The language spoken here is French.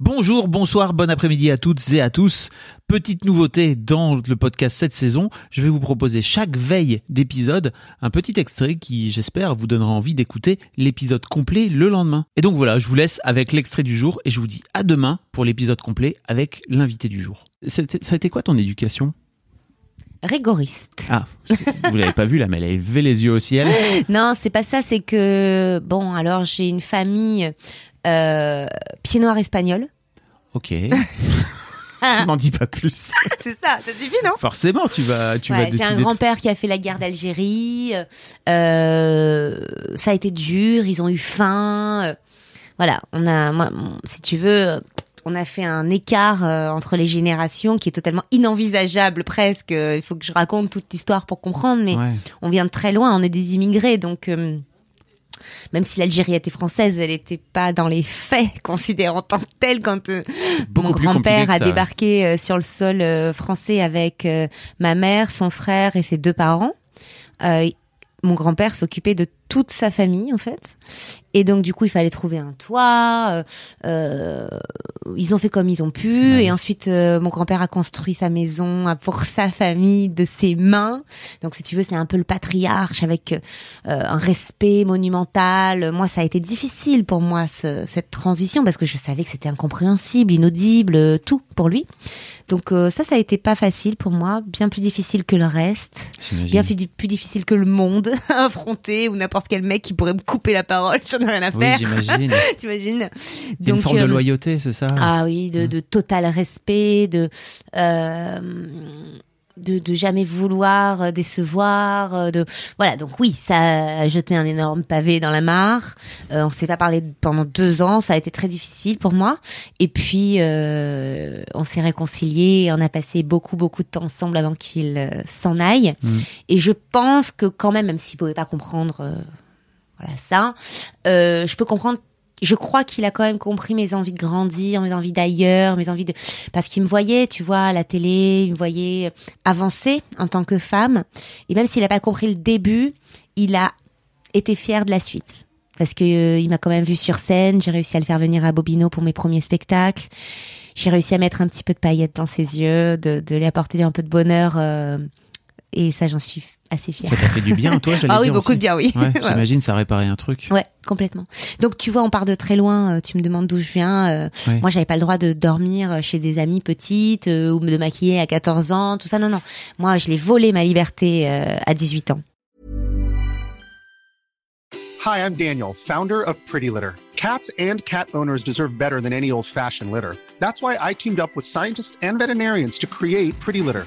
Bonjour, bonsoir, bon après-midi à toutes et à tous. Petite nouveauté dans le podcast cette saison, je vais vous proposer chaque veille d'épisode un petit extrait qui, j'espère, vous donnera envie d'écouter l'épisode complet le lendemain. Et donc voilà, je vous laisse avec l'extrait du jour et je vous dis à demain pour l'épisode complet avec l'invité du jour. Ça a été quoi ton éducation? Rigoriste. Ah, vous l'avez pas vu là, mais elle a élevé les yeux au ciel. Non, c'est pas ça, c'est que bon, alors j'ai une famille pied noir espagnol. Ok. N'en dis pas plus. c'est ça, ça suffit, non? Forcément, tu vas, tu vas Ouais, J'ai décider. un de- grand-père qui a fait la guerre d'Algérie. Euh, ça a été dur, ils ont eu faim. euh, voilà, on a, moi, si tu veux, on a fait un écart euh, entre les générations qui est totalement inenvisageable presque. Euh, Il faut que je raconte toute l'histoire pour comprendre, mais Ouais. on vient de très loin, on est des immigrés, donc euh, même si l'Algérie était française, elle n'était pas dans les faits considérée en tant que telle quand euh, mon grand-père a débarqué euh, sur le sol euh, français avec ma mère, son frère et ses deux parents. Mon grand-père s'occupait de toute sa famille en fait, et donc du coup il fallait trouver un toit. Ils ont fait comme ils ont pu, Ouais. et ensuite euh, mon grand-père a construit sa maison pour sa famille de ses mains. Donc si tu veux c'est un peu le patriarche avec euh, un respect monumental. Moi ça a été difficile pour moi ce- cette transition parce que je savais que c'était incompréhensible, inaudible, euh, tout pour lui. Donc euh, ça ça a été pas facile pour moi, bien plus difficile que le reste. Bien plus, di- plus difficile que le monde à affronter ou n'importe quel mec qui pourrait me couper la parole, j'en ai rien à Oui, faire, j'imagine. t'imagines a une forme de euh, loyauté, c'est ça? Ah oui, de, Mm. de total respect, de, euh, de de jamais vouloir euh, décevoir, euh, de voilà. Donc oui, ça a jeté un énorme pavé dans la mare. Euh, on s'est pas parlé pendant deux ans, ça a été très difficile pour moi. Et puis euh, on s'est réconciliés, on a passé beaucoup beaucoup de temps ensemble avant qu'il euh, s'en aille. Mm. Et je pense que quand même, même s'il pouvait pas comprendre, euh, voilà ça, euh, je peux comprendre. Je crois qu'il a quand même compris mes envies de grandir, mes envies d'ailleurs, mes envies de parce qu'il me voyait, tu vois, à la télé, il me voyait avancer en tant que femme. Et même s'il a pas compris le début, il a été fier de la suite parce que euh, il m'a quand même vu sur scène. J'ai réussi à le faire venir à Bobino pour mes premiers spectacles. J'ai réussi à mettre un petit peu de paillettes dans ses yeux, de, de lui apporter un peu de bonheur. euh, et ça, j'en suis assez fière. Ça t'a fait du bien, toi, j'allais Ah oui, dire beaucoup aussi. de bien, oui. Ouais, Ouais. j'imagine, ça a réparé un truc. Ouais, complètement. Donc tu vois, on part de très loin. euh, Tu me demandes d'où je viens. euh, Ouais. Moi, j'avais pas le droit de dormir chez des amies petites euh, ou de me maquiller à 14 ans, tout ça. Non, non. Moi, je l'ai volé ma liberté euh, à 18 ans. Hi, I'm Daniel, founder of Pretty Litter. Cats and cat owners deserve better than any old fashioned litter. That's why I teamed up with scientists and veterinarians to create Pretty Litter.